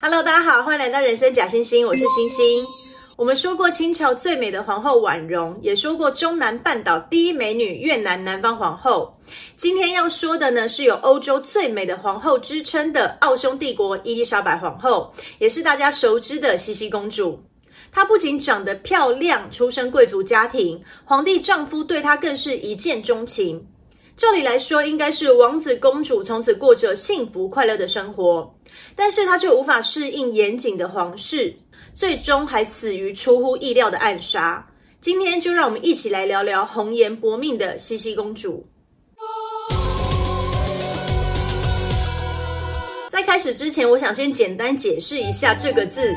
Hello，大家好，欢迎来到人生假星星，我是星星。我们说过清朝最美的皇后婉容，也说过中南半岛第一美女越南南方皇后。今天要说的呢，是有欧洲最美的皇后之称的奥匈帝国伊丽莎白皇后，也是大家熟知的茜茜公主。她不仅长得漂亮，出身贵族家庭，皇帝丈夫对她更是一见钟情。照理来说，应该是王子公主从此过着幸福快乐的生活，但是她却无法适应严谨的皇室，最终还死于出乎意料的暗杀。今天就让我们一起来聊聊红颜薄命的茜茜公主。在开始之前，我想先简单解释一下这个字。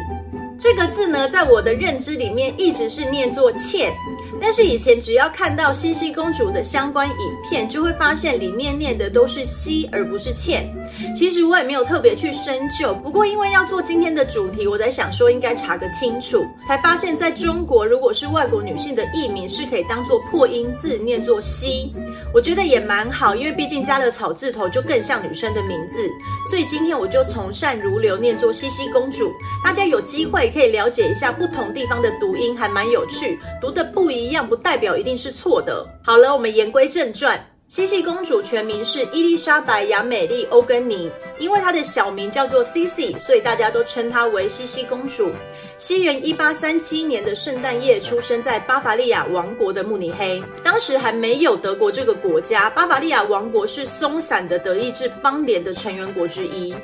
这个字呢，在我的认知里面一直是念作“茜”。但是以前只要看到茜茜公主的相关影片，就会发现里面念的都是“茜”而不是“茜”。其实我也没有特别去深究，不过因为要做今天的主题，我在想说应该查个清楚，才发现在中国，如果是外国女性的艺名，是可以当做破音字念作“西”。我觉得也蛮好，因为毕竟加了草字头，就更像女生的名字。所以今天我就从善如流念作茜茜公主。大家有机会可以了解一下不同地方的读音，还蛮有趣，读的不一样。不代表一定是错的。好了，我们言归正传。茜茜公主全名是伊丽莎白·雅美丽·欧根尼，因为她的小名叫做 Cici，所以大家都称她为茜茜公主。西元一八三七年的圣诞夜，出生在巴伐利亚王国的慕尼黑。当时还没有德国这个国家，巴伐利亚王国是松散的德意志邦联的成员国之一。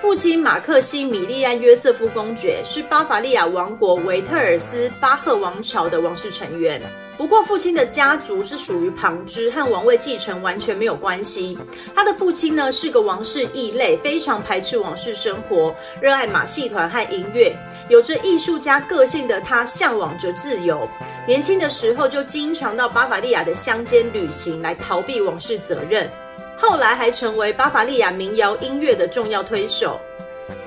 父亲马克西米利安·约瑟夫公爵是巴伐利亚王国维特尔斯巴赫王朝的王室成员，不过父亲的家族是属于旁支，和王位继承完全没有关系。他的父亲呢是个王室异类，非常排斥王室生活，热爱马戏团和音乐，有着艺术家个性的他向往着自由。年轻的时候就经常到巴伐利亚的乡间旅行，来逃避王室责任。后来还成为巴伐利亚民谣音乐的重要推手。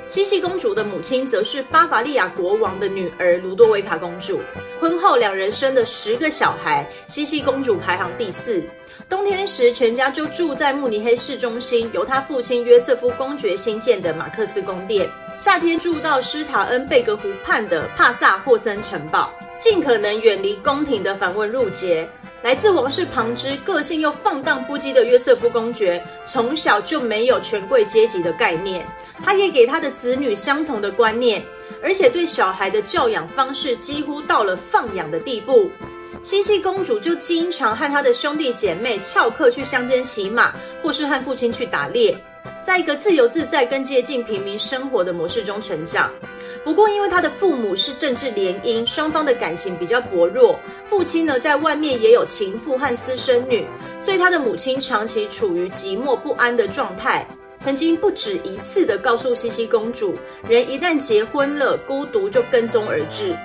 茜茜公主的母亲则是巴伐利亚国王的女儿卢多维卡公主。婚后两人生了十个小孩，茜茜公主排行第四。冬天时，全家就住在慕尼黑市中心，由她父亲约瑟夫公爵新建的马克斯宫殿。夏天住到施塔恩贝格湖畔的帕萨霍森城堡，尽可能远离宫廷的繁文縟节。来自王室旁支、个性又放荡不羁的约瑟夫公爵，从小就没有权贵阶级的概念。他也给他的子女相同的观念，而且对小孩的教养方式几乎到了放养的地步。茜茜公主就经常和她的兄弟姐妹翘课去乡间骑马，或是和父亲去打猎，在一个自由自在、更接近平民生活的模式中成长。不过，因为他的父母是政治联姻，双方的感情比较薄弱。父亲呢，在外面也有情妇和私生女，所以他的母亲长期处于寂寞不安的状态。曾经不止一次地告诉茜茜公主，人一旦结婚了，孤独就跟踪而至。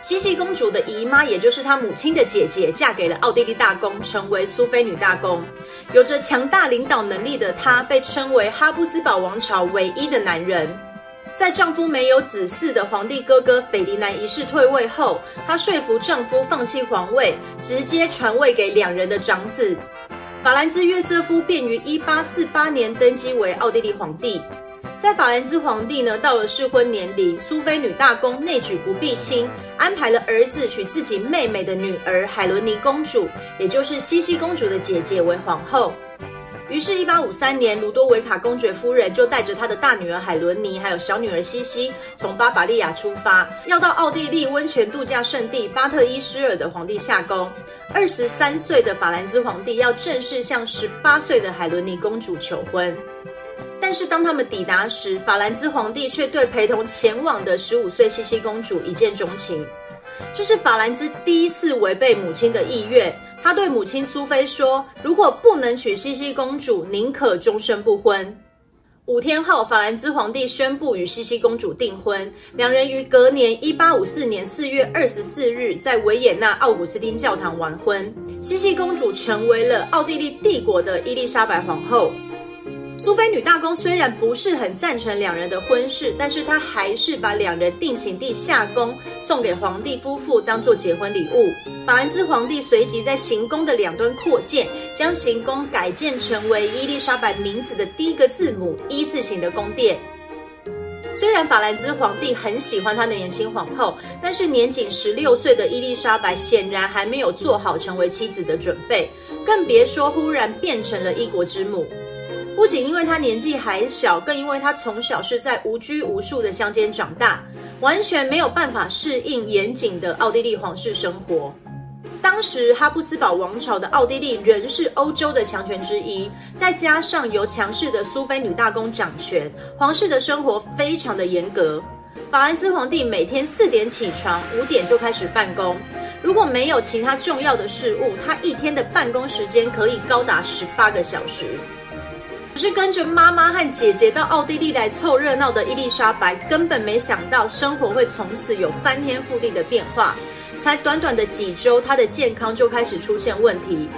茜茜公主的姨妈，也就是她母亲的姐姐，嫁给了奥地利大公，成为苏菲女大公。有着强大领导能力的她，被称为哈布斯堡王朝唯一的男人。在丈夫没有子嗣的皇帝哥哥斐迪南一世退位后，她说服丈夫放弃皇位，直接传位给两人的长子法兰兹约瑟夫，便于一八四八年登基为奥地利皇帝。在法兰兹皇帝呢，到了适婚年龄，苏菲女大公内举不避亲，安排了儿子娶自己妹妹的女儿海伦妮公主，也就是茜茜公主的姐姐为皇后。于是，一八五三年，卢多维卡公爵夫人就带着她的大女儿海伦妮，还有小女儿茜茜，从巴伐利亚出发，要到奥地利温泉度假胜地巴特伊施尔的皇帝下宫。二十三岁的法兰兹皇帝要正式向十八岁的海伦妮公主求婚。但是，当他们抵达时，法兰兹皇帝却对陪同前往的十五岁茜茜公主一见钟情。这是法兰兹第一次违背母亲的意愿。他对母亲苏菲说：“如果不能娶茜茜公主，宁可终身不婚。”五天后，法兰兹皇帝宣布与茜茜公主订婚，两人于隔年一八五四年四月二十四日在维也纳奥古斯丁教堂完婚。茜茜公主成为了奥地利帝国的伊丽莎白皇后。苏菲女大公虽然不是很赞成两人的婚事，但是她还是把两人定情地夏宫送给皇帝夫妇当做结婚礼物。法兰兹皇帝随即在行宫的两端扩建，将行宫改建成为伊丽莎白名字的第一个字母一字形的宫殿。虽然法兰兹皇帝很喜欢他的年轻皇后，但是年仅十六岁的伊丽莎白显然还没有做好成为妻子的准备，更别说忽然变成了一国之母。不仅因为他年纪还小，更因为他从小是在无拘无束的乡间长大，完全没有办法适应严谨的奥地利皇室生活。当时哈布斯堡王朝的奥地利仍是欧洲的强权之一，再加上由强势的苏菲女大公掌权，皇室的生活非常的严格。法兰兹皇帝每天四点起床，五点就开始办公。如果没有其他重要的事务，他一天的办公时间可以高达十八个小时。只是跟着妈妈和姐姐到奥地利来凑热闹的伊丽莎白，根本没想到生活会从此有翻天覆地的变化。才短短的几周，她的健康就开始出现问题。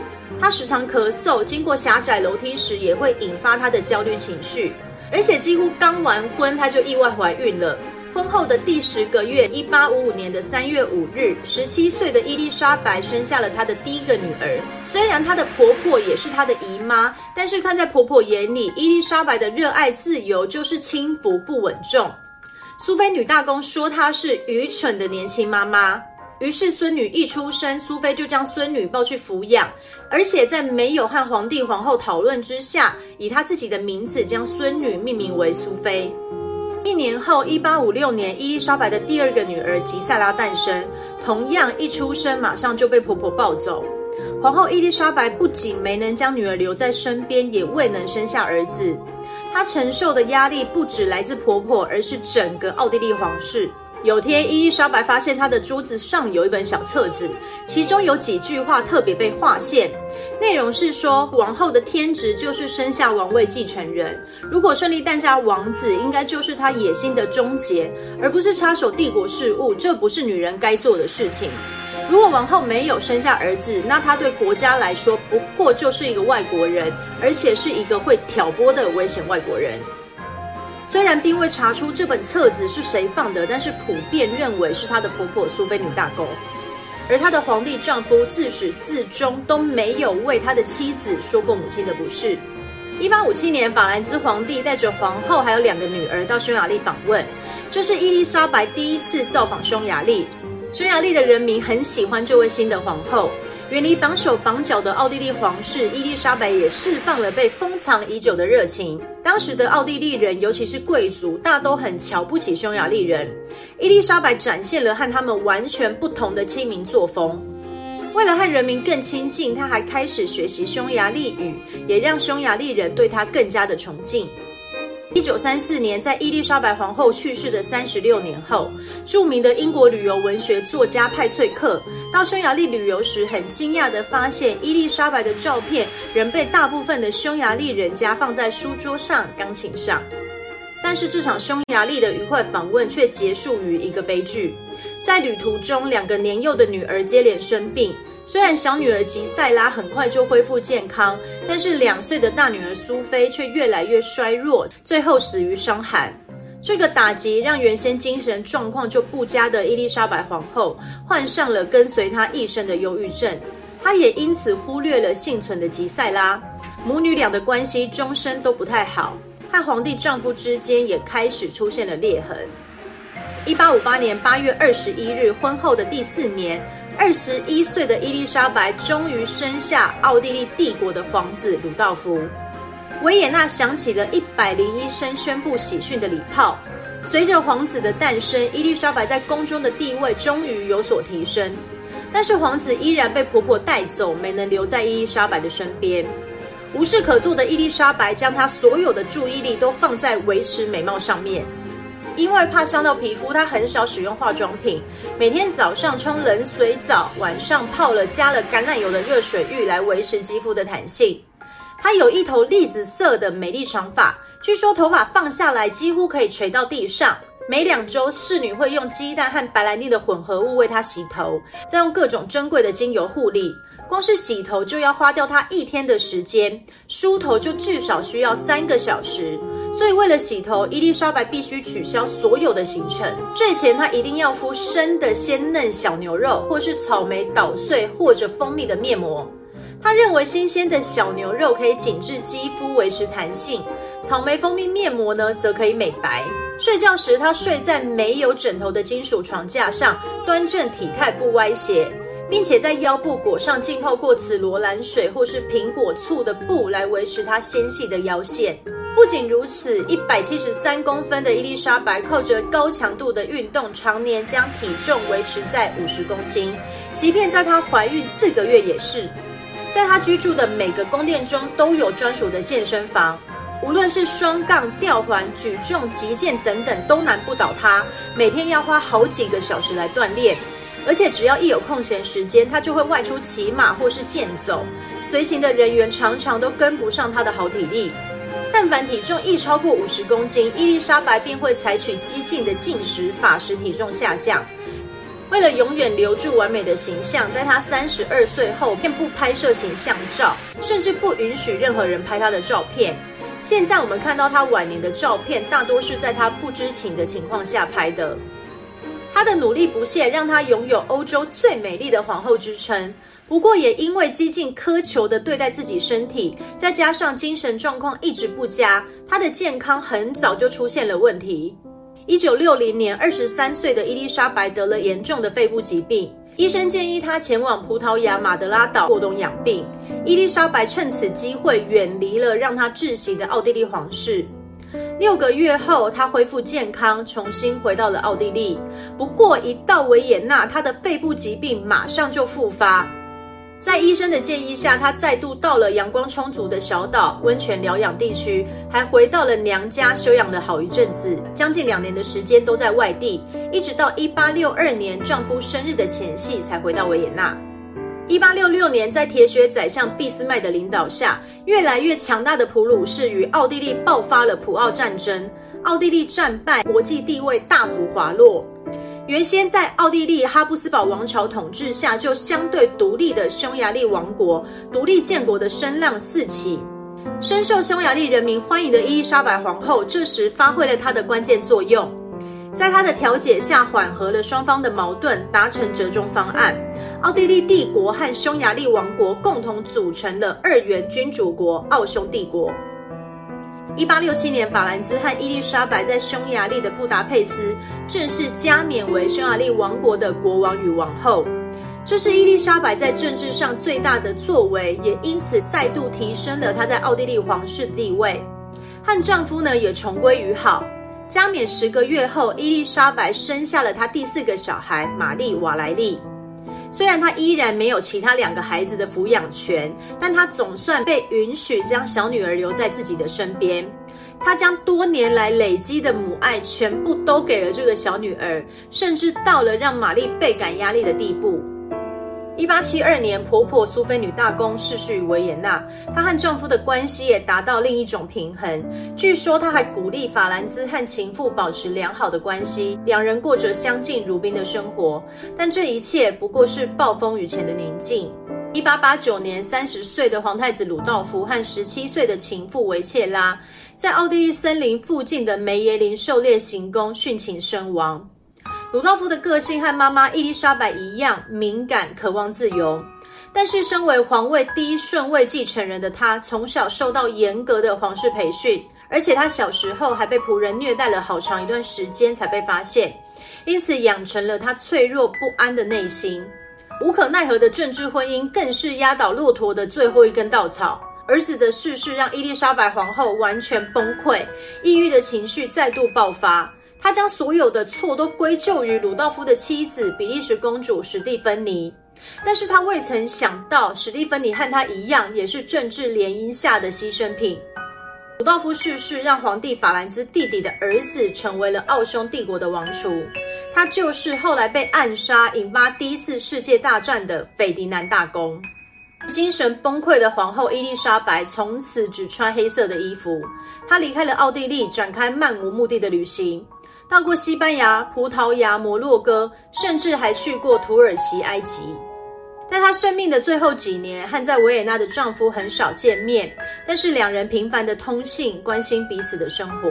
她时常咳嗽，经过狭窄楼梯时也会引发她的焦虑情绪。而且几乎刚完婚，她就意外怀孕了。婚后的第十个月，一八五五年的三月五日，十七岁的伊丽莎白生下了她的第一个女儿。虽然她的婆婆也是她的姨妈，但是看在婆婆眼里，伊丽莎白的热爱自由就是轻浮不稳重。苏菲女大公说她是愚蠢的年轻妈妈。于是孙女一出生，苏菲就将孙女抱去抚养，而且在没有和皇帝皇后讨论之下，以她自己的名字将孙女命名为苏菲。一年后，一八五六年，伊丽莎白的第二个女儿吉赛拉诞生，同样一出生马上就被婆婆抱走。皇后伊丽莎白不仅没能将女儿留在身边，也未能生下儿子。她承受的压力不止来自婆婆，而是整个奥地利皇室。有天，伊丽莎白发现她的桌子上有一本小册子，其中有几句话特别被划线，内容是说，王后的天职就是生下王位继承人，如果顺利诞下王子，应该就是她野心的终结，而不是插手帝国事务，这不是女人该做的事情。如果王后没有生下儿子，那她对国家来说不过就是一个外国人，而且是一个会挑拨的危险外国人。虽然并未查出这本册子是谁放的，但是普遍认为是她的婆婆苏菲女大公。而她的皇帝丈夫自始至终都没有为他的妻子说过母亲的不是。一八五七年，法兰兹皇帝带着皇后还有两个女儿到匈牙利访问，这是伊丽莎白第一次造访匈牙利。匈牙利的人民很喜欢这位新的皇后。远离绑手绑脚的奥地利皇室，伊丽莎白也释放了被封藏已久的热情。当时的奥地利人，尤其是贵族，大都很瞧不起匈牙利人。伊丽莎白展现了和他们完全不同的亲民作风。为了和人民更亲近，她还开始学习匈牙利语，也让匈牙利人对她更加的崇敬。一九三四年，在伊丽莎白皇后去世的三十六年后，著名的英国旅游文学作家派翠克到匈牙利旅游时，很惊讶地发现，伊丽莎白的照片仍被大部分的匈牙利人家放在书桌上、钢琴上。但是这场匈牙利的愉快访问却结束于一个悲剧，在旅途中，两个年幼的女儿接连生病。虽然小女儿吉赛拉很快就恢复健康，但是两岁的大女儿苏菲却越来越衰弱，最后死于伤寒。这个打击让原先精神状况就不佳的伊丽莎白皇后患上了跟随她一生的忧郁症，她也因此忽略了幸存的吉赛拉。母女俩的关系终身都不太好，和皇帝丈夫之间也开始出现了裂痕。一八五八年八月二十一日，婚后的第四年。二十一岁的伊丽莎白终于生下奥地利帝国的皇子鲁道夫。维也纳响起了一百零一声宣布喜讯的礼炮。随着皇子的诞生，伊丽莎白在宫中的地位终于有所提升。但是皇子依然被婆婆带走，没能留在伊丽莎白的身边。无事可做的伊丽莎白将她所有的注意力都放在维持美貌上面。因为怕伤到皮肤，她很少使用化妆品。每天早上冲冷水澡，晚上泡了加了橄榄油的热水浴来维持肌肤的弹性。她有一头栗子色的美丽长发，据说头发放下来几乎可以垂到地上。每两周，侍女会用鸡蛋和白兰地的混合物为她洗头，再用各种珍贵的精油护理。光是洗头就要花掉她一天的时间，梳头就至少需要三个小时。所以，为了洗头，伊丽莎白必须取消所有的行程。睡前，她一定要敷生的鲜嫩小牛肉，或是草莓捣碎或者蜂蜜的面膜。他认为新鲜的小牛肉可以紧致肌肤，维持弹性；草莓蜂蜜面膜呢，则可以美白。睡觉时，他睡在没有枕头的金属床架上，端正体态不歪斜，并且在腰部裹上浸泡过紫罗兰水或是苹果醋的布，来维持她纤细的腰线。不仅如此，一百七十三公分的伊丽莎白靠着高强度的运动，常年将体重维持在五十公斤，即便在她怀孕四个月也是。在她居住的每个宫殿中都有专属的健身房，无论是双杠、吊环、举重、击剑等等，都难不倒他。每天要花好几个小时来锻炼，而且只要一有空闲时间，他就会外出骑马或是健走。随行的人员常常都跟不上他的好体力。但凡体重一超过五十公斤，伊丽莎白便会采取激进的进食法，使体重下降。为了永远留住完美的形象，在她三十二岁后便不拍摄形象照，甚至不允许任何人拍她的照片。现在我们看到她晚年的照片，大多是在她不知情的情况下拍的。她的努力不懈，让她拥有欧洲最美丽的皇后之称。不过，也因为激进苛求的对待自己身体，再加上精神状况一直不佳，她的健康很早就出现了问题。一九六零年，二十三岁的伊丽莎白得了严重的肺部疾病，医生建议她前往葡萄牙马德拉岛过冬养病。伊丽莎白趁此机会远离了让她窒息的奥地利皇室。六个月后，她恢复健康，重新回到了奥地利。不过，一到维也纳，她的肺部疾病马上就复发。在医生的建议下，她再度到了阳光充足的小岛温泉疗养地区，还回到了娘家休养了好一阵子，将近两年的时间都在外地，一直到一八六二年丈夫生日的前夕才回到维也纳。一八六六年，在铁血宰相俾斯麦的领导下，越来越强大的普鲁士与奥地利爆发了普奥战争，奥地利战败，国际地位大幅滑落。原先在奥地利哈布斯堡王朝统治下就相对独立的匈牙利王国，独立建国的声浪四起。深受匈牙利人民欢迎的伊丽莎白皇后，这时发挥了她的关键作用，在他的调解下缓和了双方的矛盾，达成折中方案。奥地利帝国和匈牙利王国共同组成了二元君主国奥匈帝国。一八六七年，法兰兹和伊丽莎白在匈牙利的布达佩斯正式加冕为匈牙利王国的国王与王后。这是伊丽莎白在政治上最大的作为，也因此再度提升了她在奥地利皇室地位。和丈夫呢也重归于好。加冕十个月后，伊丽莎白生下了她第四个小孩玛丽瓦莱利。虽然她依然没有其他两个孩子的抚养权，但她总算被允许将小女儿留在自己的身边。她将多年来累积的母爱全部都给了这个小女儿，甚至到了让玛丽倍感压力的地步。一八七二年，婆婆苏菲女大公逝世于维也纳，她和丈夫的关系也达到另一种平衡。据说，她还鼓励法兰兹和情妇保持良好的关系，两人过着相敬如宾的生活。但这一切不过是暴风雨前的宁静。一八八九年，三十岁的皇太子鲁道夫和十七岁的情妇维切拉，在奥地利森林附近的梅耶林狩猎行宫殉情身亡。鲁道夫的个性和妈妈伊丽莎白一样敏感，渴望自由。但是，身为皇位第一顺位继承人的他，从小受到严格的皇室培训，而且他小时候还被仆人虐待了好长一段时间才被发现，因此养成了他脆弱不安的内心。无可奈何的政治婚姻更是压倒骆驼的最后一根稻草。儿子的逝世让伊丽莎白皇后完全崩溃，抑郁的情绪再度爆发。他将所有的错都归咎于鲁道夫的妻子比利时公主史蒂芬妮，但是他未曾想到史蒂芬妮和他一样，也是政治联姻下的牺牲品。鲁道夫逝世，让皇帝法兰兹弟弟的儿子成为了奥匈帝国的王储，他就是后来被暗杀，引发第一次世界大战的斐迪南大公。精神崩溃的皇后伊丽莎白从此只穿黑色的衣服，她离开了奥地利，展开漫无目的的旅行。到过西班牙、葡萄牙、摩洛哥，甚至还去过土耳其、埃及。在她生命的最后几年，和在维也纳的丈夫很少见面，但是两人频繁的通信，关心彼此的生活。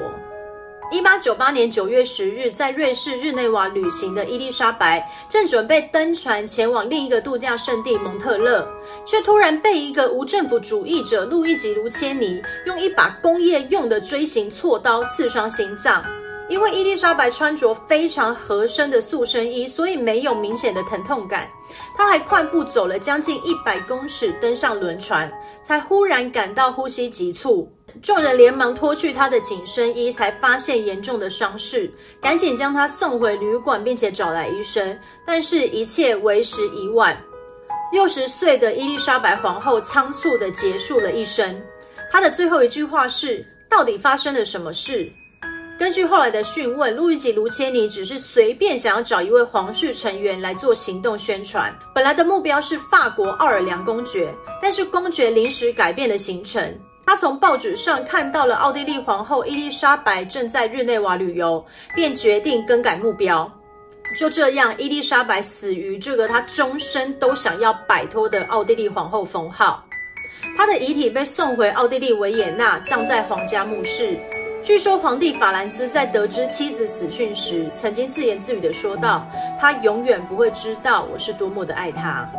一八九八年九月十日，在瑞士日内瓦旅行的伊丽莎白正准备登船前往另一个度假胜地蒙特勒，却突然被一个无政府主义者路易吉·卢切尼用一把工业用的锥形锉刀刺伤心脏。因为伊丽莎白穿着非常合身的塑身衣，所以没有明显的疼痛感。她还快步走了将近一百公尺，登上轮船，才忽然感到呼吸急促。众人连忙脱去她的紧身衣，才发现严重的伤势，赶紧将她送回旅馆，并且找来医生。但是，一切为时已晚。六十岁的伊丽莎白皇后仓促地结束了一生。她的最后一句话是：“到底发生了什么事？”根据后来的讯问，路易吉·卢切尼只是随便想要找一位皇室成员来做行动宣传。本来的目标是法国奥尔良公爵，但是公爵临时改变了行程。他从报纸上看到了奥地利皇后伊丽莎白正在日内瓦旅游，便决定更改目标。就这样，伊丽莎白死于这个她终身都想要摆脱的奥地利皇后封号。她的遗体被送回奥地利维也纳，葬在皇家墓室。据说皇帝法兰兹在得知妻子死讯时，曾经自言自语地说道：“他永远不会知道我是多么的爱他。”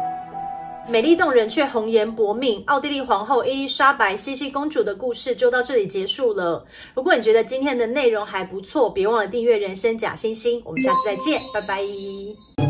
美丽动人却红颜薄命，奥地利皇后伊丽莎白茜茜公主的故事就到这里结束了。如果你觉得今天的内容还不错，别忘了订阅人生假星星。我们下次再见，拜拜。